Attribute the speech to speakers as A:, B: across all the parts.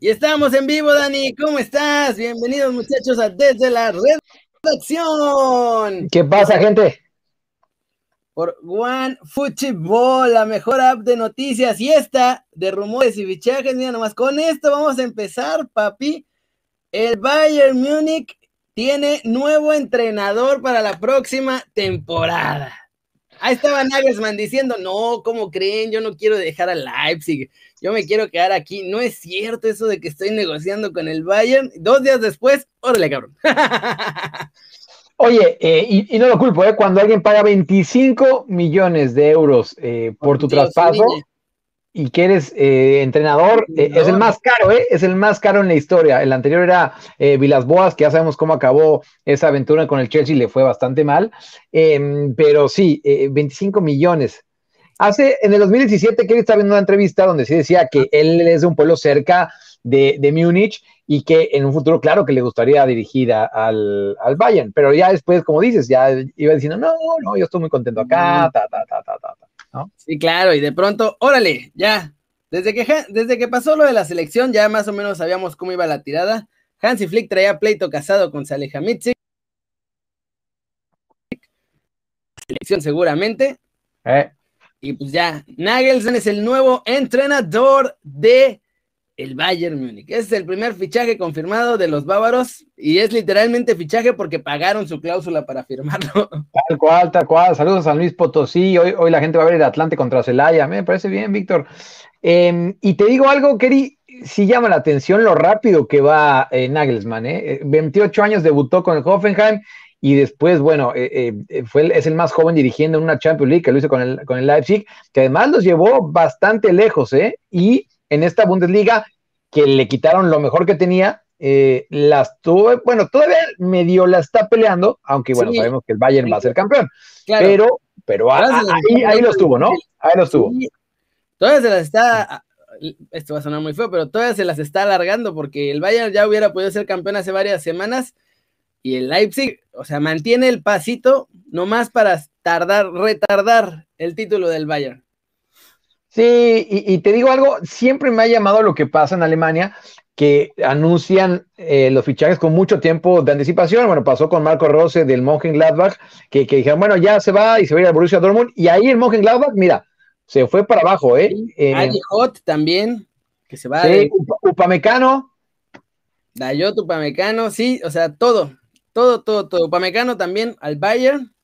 A: Y estamos en vivo, Dani. ¿Cómo estás? Bienvenidos, muchachos, a Desde la Redacción.
B: ¿Qué pasa, gente?
A: Por One Football, la mejor app de noticias y esta de rumores y fichajes. Mira, nomás con esto vamos a empezar, papi. El Bayern Múnich tiene nuevo entrenador para la próxima temporada. Ahí estaba Nagelsmann diciendo, no, ¿cómo creen? Yo no quiero dejar a Leipzig, yo me quiero quedar aquí. No es cierto eso de que estoy negociando con el Bayern. Dos días después, órale, cabrón.
B: Oye, eh, y, no lo culpo, ¿eh? cuando alguien paga 25 millones de euros eh, por tu traspaso, y que eres eh, entrenador, es el más caro, ¿eh? Es el más caro en la historia. El anterior era Vilas Boas, que ya sabemos cómo acabó esa aventura con el Chelsea, le fue bastante mal. Em, pero sí, 25 millones. Hace, en el 2017, que él estaba viendo una entrevista donde sí decía que él es de un pueblo cerca de, de Múnich y que en un futuro, claro, que le gustaría dirigir al, al, Bayern. Pero ya después, como dices, ya iba diciendo, no, no, yo estoy muy contento acá, ta, ta, ta, ta, ta.
A: Sí, claro, y de pronto, órale, ya. Desde que, desde que pasó lo de la selección, ya más o menos sabíamos cómo iba la tirada. Hansi Flick traía pleito casado con Salihamidzic. Selección seguramente.
B: Eh.
A: Y pues ya, Nagelsmann es el nuevo entrenador de el Bayern Múnich. Es el primer fichaje confirmado de los bávaros y es literalmente fichaje porque pagaron su cláusula para firmarlo.
B: Tal cual, tal cual. Saludos a Luis Potosí. Hoy, hoy la gente va a ver el Atlante contra Celaya. Me parece bien, Víctor. Em, y te digo algo, Keri, sí llama la atención lo rápido que va eh, Nagelsmann. ¿eh? 28 años debutó con el Hoffenheim y después, bueno, eh, eh, fue es el más joven dirigiendo en una Champions League que lo hizo con el, con el Leipzig, que además los llevó bastante lejos, ¿eh? Y en esta Bundesliga que le quitaron lo mejor que tenía, eh, las tuve, bueno, todavía medio la está peleando, aunque bueno, sabemos que el Bayern va a ser campeón, pero, pero ahí, ahí los tuvo, ¿no? Ahí los tuvo.
A: Todavía se las está, esto va a sonar muy feo, pero todavía se las está alargando porque el Bayern ya hubiera podido ser campeón hace varias semanas y el Leipzig, o sea, mantiene el pasito nomás para tardar, retardar el título del Bayern.
B: Sí, y, te digo algo, siempre me ha llamado lo que pasa en Alemania, que anuncian eh, los fichajes con mucho tiempo de anticipación. Bueno, pasó con Marco Rose del Mönchengladbach, que, que dijeron, bueno, ya se va y se va a ir al Borussia Dortmund, y ahí el Mönchengladbach, mira, se fue para abajo, ¿eh?
A: eh Hot también, que se va.
B: Sí, Upamecano.
A: Dayot, Upamecano, sí, o sea, todo, todo, todo, todo. Upamecano también al Bayern.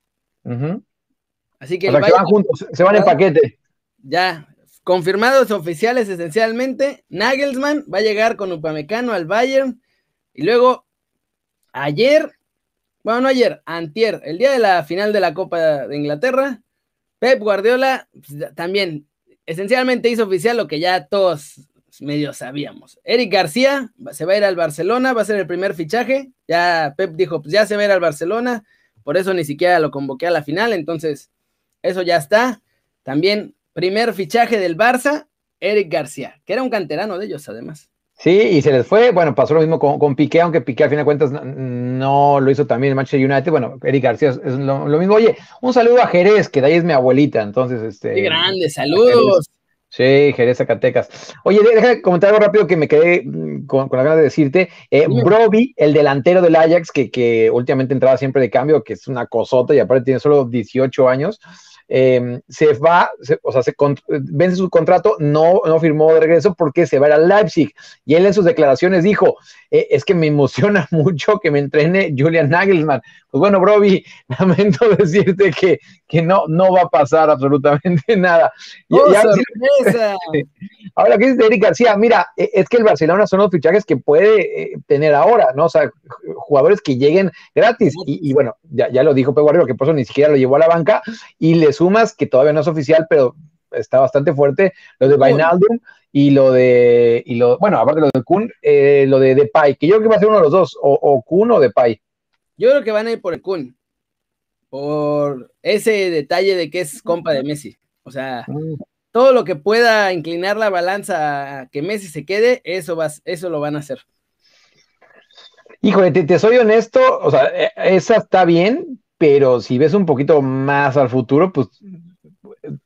A: Así que,
B: o sea, que van juntos, se van en paquete.
A: Ya, Confirmados oficiales esencialmente, Nagelsmann va a llegar con Upamecano al Bayern y luego ayer, bueno, no ayer, antier, el día de la final de la Copa de Inglaterra, Pep Guardiola pues, también esencialmente hizo oficial lo que ya todos medio sabíamos. Eric García se va a ir al Barcelona, va a ser el primer fichaje. Ya Pep dijo, pues ya se va a ir al Barcelona, por eso ni siquiera lo convoqué a la final, entonces eso ya está. También Primer fichaje del Barça, Eric García, que era un canterano de ellos además.
B: Sí, y se les fue, bueno, pasó lo mismo con, Piqué, aunque Piqué a fin de cuentas no, lo hizo también en Manchester United, bueno, Eric García es, lo, mismo. Oye, un saludo a Jerez, que de ahí es mi abuelita, entonces, este...
A: Qué grande, saludos.
B: Sí, Jerez Zacatecas. Oye, déjame comentar algo rápido que me quedé mm, con, la ganas de decirte. Eh, Broby, el delantero del Ajax, que, que últimamente entraba siempre de cambio, que es una cosota y aparte tiene solo 18 años, Em, se va, o sea, se vence su contrato, no, no firmó de regreso porque se va a ir al Leipzig. Y él en sus declaraciones dijo, eh, es que me emociona mucho que me entrene Julian Nagelsmann. Pues bueno, Broby, lamento decirte que, que no, no va a pasar absolutamente nada.
A: ¡Oh, sorpresa!
B: ahora, ¿qué dice Eric García? Mira, e, es que el Barcelona son los fichajes que puede eh, tener ahora, ¿no? O sea, jugadores que lleguen gratis. Y, bueno, ya, ya lo dijo Pep Guardiola, que por eso ni siquiera lo llevó a la banca y les sumas, que todavía no es oficial, pero está bastante fuerte, lo de Vainaldum y lo de, y lo, bueno, aparte de lo de Kun, eh, lo de Depay, que yo creo que va a ser uno de los dos, o, o Kun o Depay.
A: Yo creo que van a ir por el Kun, por ese detalle de que es compa de Messi. O sea, mm. todo lo que pueda inclinar la balanza a que Messi se quede, eso, va, eso lo van a hacer.
B: Híjole, te, te soy honesto, o sea, e, esa está bien, pero si ves un poquito más al futuro, pues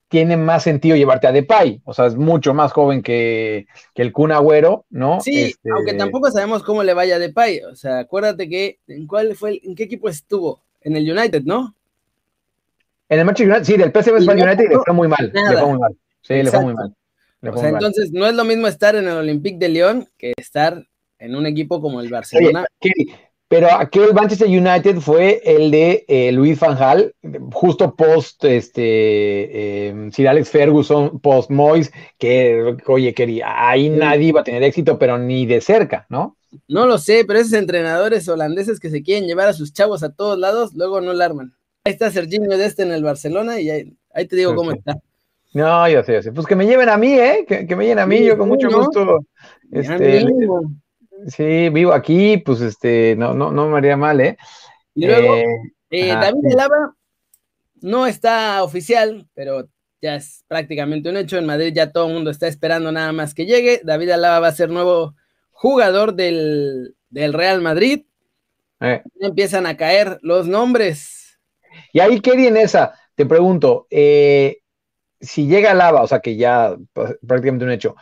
B: tiene más sentido llevarte a Depay, o sea, es mucho más joven que, el Kun Agüero, ¿no?
A: Sí, este, aunque tampoco sabemos cómo le vaya a Depay, o sea, acuérdate que, ¿en cuál fue, en qué equipo estuvo? En el United, ¿no?
B: En el Manchester United, sí, del PSV United le fue muy mal, le fue muy mal, sí, le fue muy mal.
A: o sea, entonces no es lo mismo estar en el Olympique de Lyon que estar en un equipo como el Barcelona.
B: pero aquel Manchester United fue el de eh, Luis Van justo post este eh, Sir Alex Ferguson, post Moyes, que oye, quería, ahí nadie iba a tener éxito, pero ni de cerca, ¿no?
A: No lo sé, pero esos entrenadores holandeses que se quieren llevar a sus chavos a todos lados, luego no la arman. Ahí está Serginho de este en el Barcelona y ahí, te digo cómo está.
B: No, yo sé, yo sé. Pues que me lleven a mí, ¿eh? Que, me lleven a mí, yo con mucho gusto. Este, Sí, vivo aquí, pues este, no, no, no me haría mal, ¿eh?
A: Y luego, eh, eh, David Alaba no está oficial, pero ya es prácticamente un hecho. En Madrid ya todo el mundo está esperando nada más que llegue. David Alaba va a ser nuevo jugador del, Real Madrid. Eh. Empiezan a caer los nombres.
B: Y ahí, ¿qué en esa? Te pregunto, si llega Alaba, o sea que ya pues, prácticamente un hecho,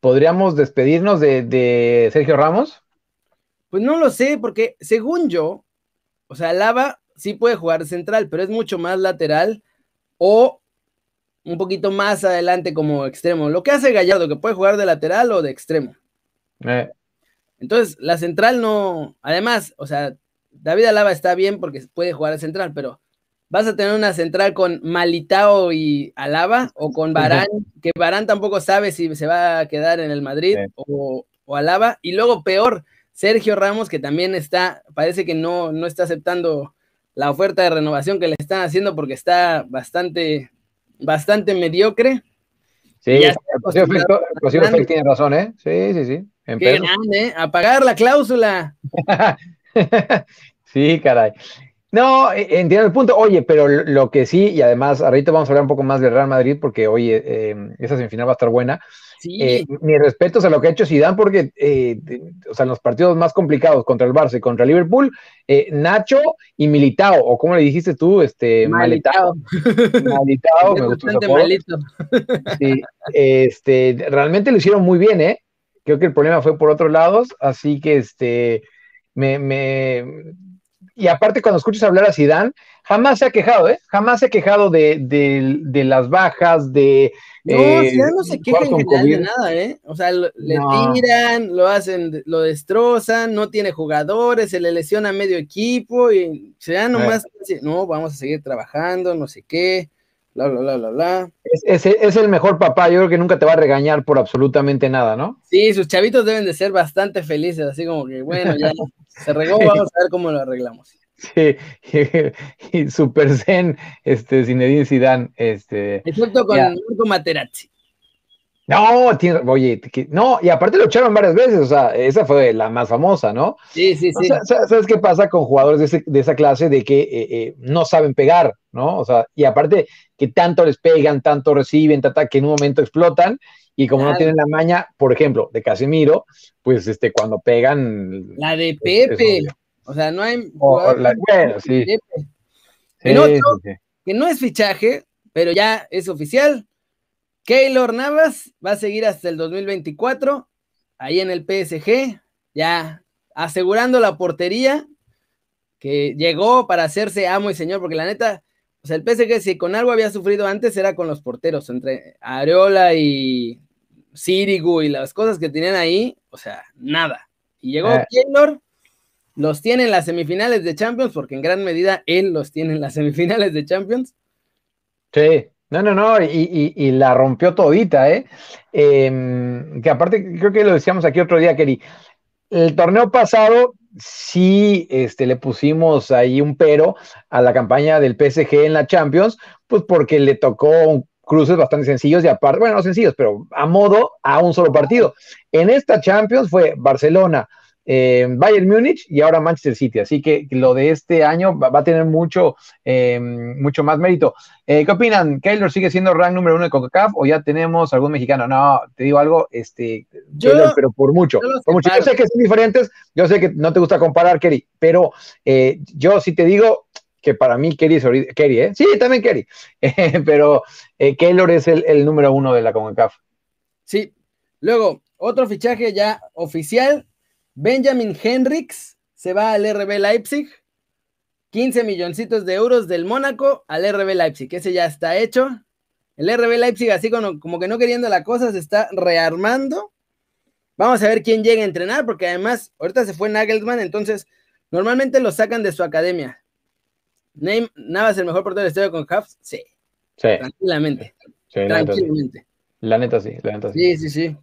B: ¿podríamos despedirnos de, Sergio Ramos?
A: Pues no lo sé, porque según yo, o sea, Lava sí puede jugar central, pero es mucho más lateral o un poquito más adelante como extremo. Lo que hace Gallardo, que puede jugar de lateral o de extremo. Eh. Entonces, la central no. Además, o sea, David Alaba está bien porque puede jugar de central, pero vas a tener una central con Malitao y Alaba o con Barán, que Barán tampoco sabe si se va a quedar en el Madrid o, Alaba, y luego peor, Sergio Ramos, que también está, parece que no, no está aceptando la oferta de renovación que le están haciendo porque está bastante, bastante mediocre.
B: Sí, tiene razón, ¿eh? Sí, sí, sí.
A: Qué grande, ¿eh? A pagar la cláusula.
B: sí, caray. No, e, entiendo el punto. Oye, pero lo que sí, y además, ahorita vamos a hablar un poco más del Real Madrid, porque oye, eh, esa semifinal va a estar buena. Sí. Eh, mi respeto a lo que ha hecho Zidane, porque, eh, o sea, en los partidos más complicados contra el Barça y contra Liverpool, Nacho y Militao, o como le dijiste tú, este, Malitao. Malitao, me gustó. Sí, este, realmente lo hicieron muy bien, ¿eh? Creo que el problema fue por otros lados, así que, este, me, me y aparte cuando escuchas hablar a Zidane, jamás se ha quejado, ¿eh? Jamás se ha quejado de, de, las bajas, de...
A: No, eh, Zidane no se queja en general de nada, ¿eh? O sea, le tiran, lo hacen, lo destrozan, no tiene jugadores, se le lesiona medio equipo y Zidane nomás dice, no, vamos a seguir trabajando, no sé qué bla, bla, bla, bla,
B: Es, es, el mejor papá, yo creo que nunca te va a regañar por absolutamente nada, ¿no?
A: Sí, sus chavitos deben de ser bastante felices, así como que, bueno, ya se regó, vamos a ver cómo lo arreglamos.
B: Sí, y, Super Zen, este, Zinedine Zidane, este...
A: Excepto con Marco Materazzi.
B: No, tiene, oye, no, y aparte lo echaron varias veces, o sea, esa fue la más famosa, ¿no?
A: Sí, sí, sí.
B: ¿Sabes qué pasa con jugadores de, esa clase de que eh, eh, no saben pegar, ¿no? O sea, y aparte que tanto les pegan, tanto reciben, tata, que en un momento explotan, y como no tienen la maña, por ejemplo, de Casemiro, pues este, cuando pegan.
A: La de Pepe, o sea, no hay.
B: bueno, sí.
A: que no es fichaje, pero ya es oficial Keylor Navas va a seguir hasta el 2024, ahí en el PSG, ya asegurando la portería, que llegó para hacerse amo y señor, porque la neta, o sea, el PSG si con algo había sufrido antes era con los porteros, entre Areola y Sirigu y las cosas que tenían ahí, o sea, nada. Y llegó eh. Keylor, los tiene en las semifinales de Champions, porque en gran medida él los tiene en las semifinales de Champions.
B: Sí, no, no, no, y, la rompió todita, ¿eh? Em, que aparte, creo que lo decíamos aquí otro día, Keri. El torneo pasado sí este, le pusimos ahí un pero a la campaña del PSG en la Champions, pues porque le tocó cruces bastante sencillos y aparte, bueno, no sencillos, pero a modo a un solo partido. En esta Champions fue Barcelona, eh, Bayern Múnich y ahora Manchester City. Así que lo de este año va, a tener mucho, eh, mucho más mérito. Eh, ¿Qué opinan? ¿Keylor sigue siendo rank número uno de CONCACAF o ya tenemos algún mexicano? No, te digo algo, este, pero por mucho. Por mucho. Yo sé que son diferentes, yo sé que no te gusta comparar, Kerry, pero yo sí te digo, que para mí Kerry es Kerry, ¿eh? Sí, también Kerry, pero eh, Keylor es el, número uno de la CONCACAF.
A: Sí, luego, otro fichaje ya oficial, Benjamin Henrix se va al RB Leipzig, 15 milloncitos de euros del Mónaco al RB Leipzig, ese ya está hecho. El RB Leipzig, así como, como que no queriendo la cosa, se está rearmando. Vamos a ver quién llega a entrenar, porque además, ahorita se fue Nagelsmann, entonces normalmente lo sacan de su academia. ¿Navas el mejor portero de historia con Hafs? Sí. Sí. Tranquilamente.
B: Tranquilamente. La neta sí, la neta sí.
A: Sí, sí, sí.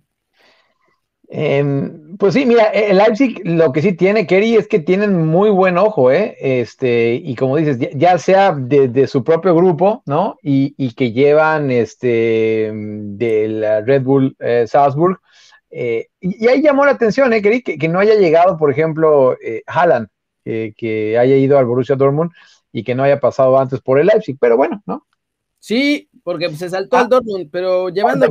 B: Em, pues sí, mira, el Leipzig lo que sí tiene, Kerry, es que tienen muy buen ojo, ¿eh? Este, y como dices, ya, sea de, su propio grupo, ¿no? Y, que llevan este del Red Bull eh, Salzburg. Eh, y, ahí llamó la atención, ¿eh, Kerry? Que, no haya llegado, por ejemplo, eh, Haaland, que haya ido al Borussia Dortmund y que no haya pasado antes por el Leipzig, pero bueno, ¿no?
A: Sí, porque se saltó al ah. Dortmund, pero llevando.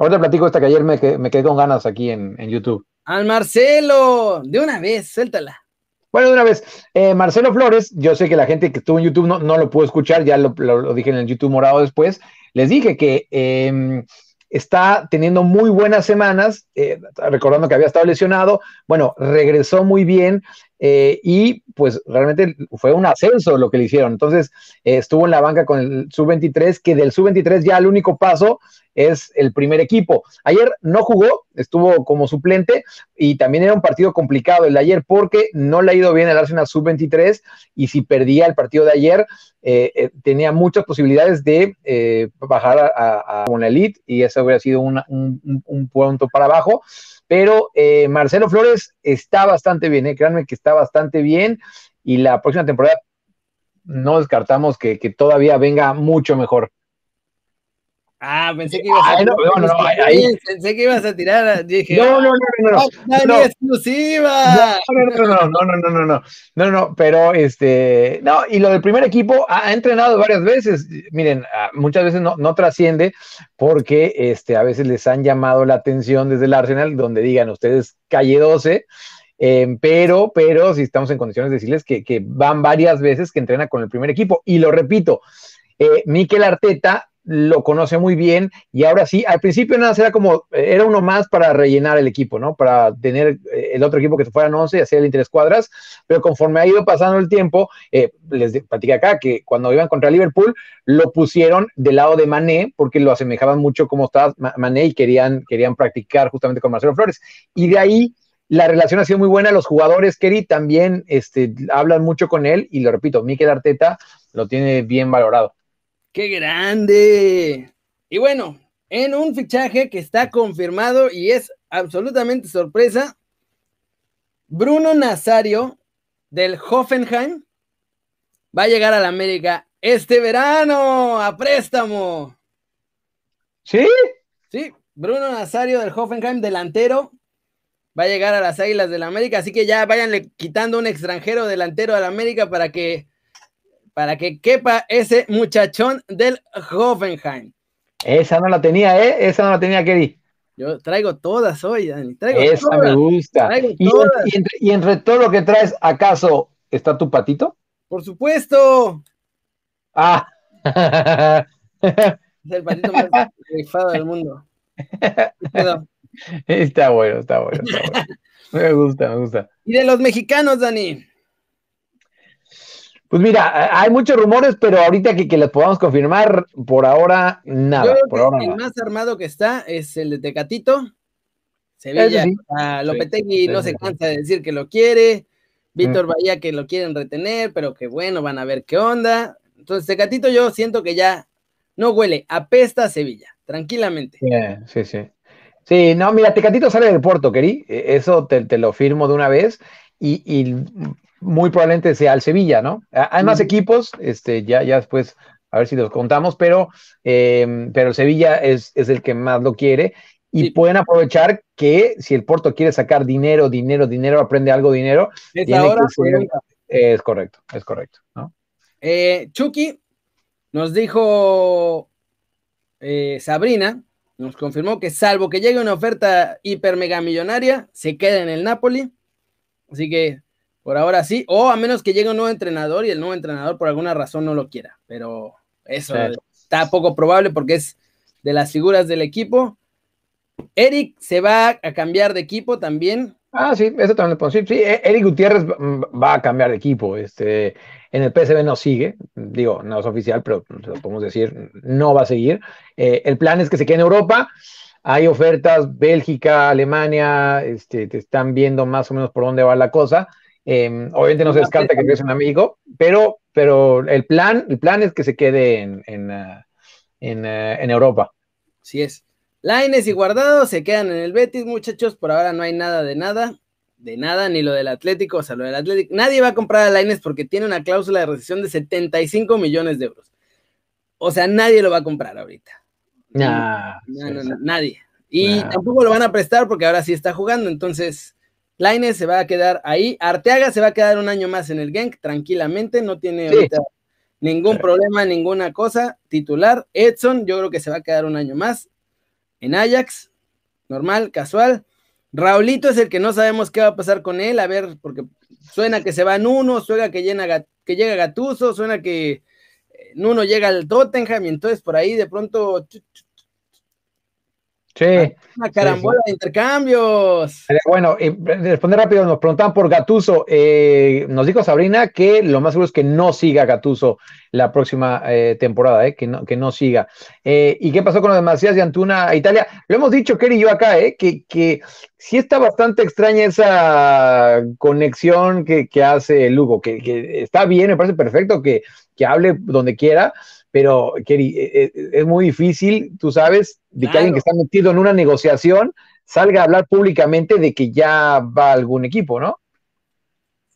B: Ahorita platico, esta, que ayer me, quedé con ganas aquí en, YouTube.
A: Al Marcelo, de una vez, suéltala.
B: Bueno, de una vez, eh, Marcelo Flores, yo sé que la gente que estuvo en YouTube no, no lo pudo escuchar, ya lo, dije en el YouTube morado después, les dije que em, está teniendo muy buenas semanas, eh, recordando que había estado lesionado, bueno, regresó muy bien, eh, y pues realmente fue un ascenso lo que le hicieron. Entonces eh, estuvo en la banca con el sub-23, que del sub-23 ya el único paso es el primer equipo. Ayer no jugó, estuvo como suplente y también era un partido complicado el de ayer porque no le ha ido bien el Arsenal sub-23 y si perdía el partido de ayer eh, tenía muchas posibilidades de bajar a, a, una elite y eso hubiera sido un, un punto para abajo pero eh, Marcelo Flores está bastante bien, eh, créanme que está bastante bien y la próxima temporada no descartamos que, que todavía venga mucho mejor.
A: Ah, pensé que ibas a, no, no, no, ahí. Pensé que ibas a tirar. Dije,
B: no, no, no, no, no.
A: no, exclusiva!
B: No, no, no, no, no, no, no, no, no, no, pero este, no, y lo del primer equipo ha, entrenado varias veces. Miren, ah, muchas veces no, no trasciende porque este, a veces les han llamado la atención desde el Arsenal, donde digan ustedes calle 12. Eh, pero, pero si estamos en condiciones de decirles que, que, van varias veces que entrena con el primer equipo. Y lo repito, eh, Mikel Arteta lo conoce muy bien y ahora sí, al principio nada, era como, eh, era uno más para rellenar el equipo, ¿no? Para tener eh, el otro equipo que fueran 11 y hacer el interescuadras, pero conforme ha ido pasando el tiempo, eh, les platicé acá que cuando iban contra Liverpool, lo pusieron del lado de Mané, porque lo asemejaban mucho como estaba Mané y querían, querían practicar justamente con Marcelo Flores. Y de ahí la relación ha sido muy buena, los jugadores, Kerry, también este, hablan mucho con él y lo repito, Mikel Arteta lo tiene bien valorado.
A: ¡Qué grande! Y bueno, en un fichaje que está confirmado y es absolutamente sorpresa, Bruno Nazario del Hoffenheim va a llegar a la América este verano a préstamo.
B: ¿Sí?
A: Sí, Bruno Nazario del Hoffenheim, delantero, va a llegar a las Águilas del la América, así que ya váyanle quitando un extranjero delantero a la América para que para que quepa ese muchachón del Hoffenheim.
B: Esa no la tenía, ¿eh? Esa no la tenía, Kerry.
A: Yo traigo todas hoy, Dani.
B: Esa me gusta. ¿Y, entre, todo lo que traes, ¿acaso está tu patito?
A: Por supuesto.
B: Ah.
A: es el patito más rifado del mundo.
B: Está bueno, está bueno, está bueno. Me gusta, me gusta.
A: Y de los mexicanos, Dani.
B: Pues mira, hay muchos rumores, pero ahorita que, que les podamos confirmar, por ahora nada.
A: el más armado que está es el de Tecatito. Sevilla, Lopetegui no se cansa de decir que lo quiere. Víctor mm. Bahía que lo quieren retener, pero que bueno, van a ver qué onda. Entonces, Tecatito yo siento que ya no huele, apesta a Sevilla, tranquilamente.
B: sí, sí. Sí, no, mira, Tecatito sale del Porto, querí. E, eso te, te, lo firmo de una vez. Y, y muy probablemente sea el Sevilla, ¿no? Hay más equipos, este, ya, ya después a ver si los contamos, pero, em, pero el Sevilla es, es, el que más lo quiere y pueden aprovechar que si el Porto quiere sacar dinero, dinero, dinero, aprende algo dinero.
A: Es
B: es correcto, es correcto, ¿no?
A: Eh, Chucky nos dijo eh, Sabrina, nos confirmó que salvo que llegue una oferta hiper mega millonaria, se queda en el Napoli. Así que Por ahora sí, o a menos que llegue un nuevo entrenador y el nuevo entrenador por alguna razón no lo quiera, pero eso está poco probable porque es de las figuras del equipo. Eric se va a cambiar de equipo también.
B: Ah, sí, eso también lo puedo decir. Sí, e-, Eric Gutiérrez va a cambiar de equipo. Este, en el PSV no sigue, digo, no es oficial, pero lo podemos decir, no va a seguir. Eh, el plan es que se quede en Europa. Hay ofertas, Bélgica, Alemania, este, te están viendo más o menos por dónde va la cosa. Em, obviamente no se descarta que es un amigo, pero, pero el, plan, el plan es que se quede en, en, en, uh, en Europa.
A: Así es. Laines y Guardado se quedan en el Betis, muchachos. Por ahora no hay nada de nada, de nada, ni lo del Atlético, o sea, lo del Atlético. Nadie va a comprar a Laines porque tiene una cláusula de recesión de 75 millones de euros. O sea, nadie lo va a comprar ahorita.
B: Nah,
A: no, no, no, nadie. Y nah. tampoco lo van a prestar porque ahora sí está jugando, entonces Laines se va a quedar ahí. Arteaga se va a quedar un año más en el Genk, tranquilamente, no tiene sí. ningún problema, ninguna cosa. Titular, Edson, yo creo que se va a quedar un año más en Ajax, normal, casual. Raulito es el que no sabemos qué va a pasar con él, a ver, porque suena que se va en uno, suena que, llena, que llega Gatuso, suena que Nuno llega al Tottenham y entonces por ahí de pronto
B: Sí.
A: Una carambola sí, sí. de intercambios.
B: Bueno, eh, responder rápido, nos preguntaban por Gatuso. Eh, nos dijo Sabrina que lo más seguro es que no siga Gatuso la próxima eh, temporada, eh, que, no, que no siga. Eh, ¿Y qué pasó con lo de Macías de Antuna a Italia? Lo hemos dicho, Kerry y yo acá, eh, que, que sí está bastante extraña esa conexión que, que hace Lugo, que, que, está bien, me parece perfecto que, que hable donde quiera, pero Kerry, es, es, muy difícil, tú sabes, de claro. que alguien que está metido en una negociación salga a hablar públicamente de que ya va a algún equipo, ¿no?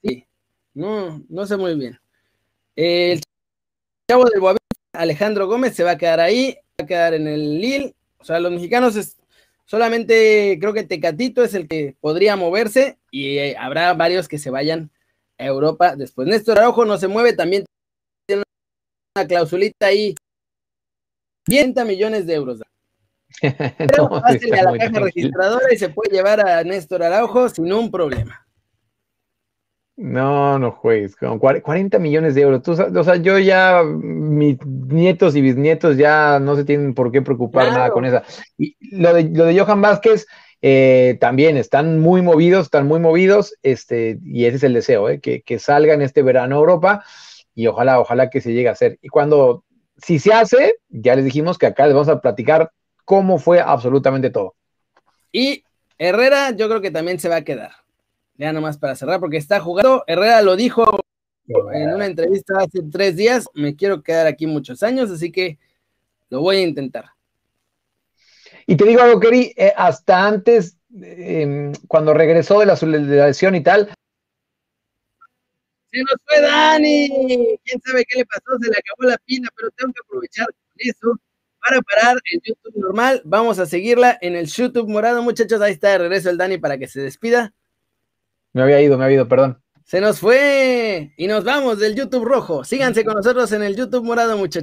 A: Sí, no, no sé muy bien. El chavo del Boavista, Alejandro Gómez, se va a quedar ahí, va a quedar en el Lille. O sea, los mexicanos es, solamente creo que Tecatito es el que podría moverse y eh, habrá varios que se vayan a Europa después. Néstor Araujo no se mueve, también una clausulita ahí, 30 millones de euros. Pero no, pásele a la caja tranquilo. registradora y se puede llevar a Néstor Araujo sin un problema.
B: No, no juegues, con 40 millones de euros. Tú, o sea, yo ya, mis nietos y bisnietos ya no se tienen por qué preocupar claro. nada con esa. Y lo de, lo de Johan Vázquez, eh, también están muy movidos, están muy movidos, este, y ese es el deseo, eh, que, que salgan este verano a Europa y ojalá, ojalá que se llegue a hacer. Y cuando, si se hace, ya les dijimos que acá les vamos a platicar cómo fue absolutamente todo.
A: Y Herrera, yo creo que también se va a quedar. Ya nomás para cerrar, porque está jugando. Herrera lo dijo en una entrevista hace tres días. Me quiero quedar aquí muchos años, así que lo voy a intentar.
B: Y te digo algo, Keri, eh, hasta antes, eh, cuando regresó de la, de la lesión y tal,
A: se nos fue Dani. Quién sabe qué le pasó, se le acabó la pila, pero tengo que aprovechar eso para parar el YouTube normal. Vamos a seguirla en el YouTube morado, muchachos. Ahí está de regreso el Dani para que se despida.
B: Me había ido, me había ido, perdón.
A: Se nos fue y nos vamos del YouTube rojo. Síganse con nosotros en el YouTube morado, muchachos.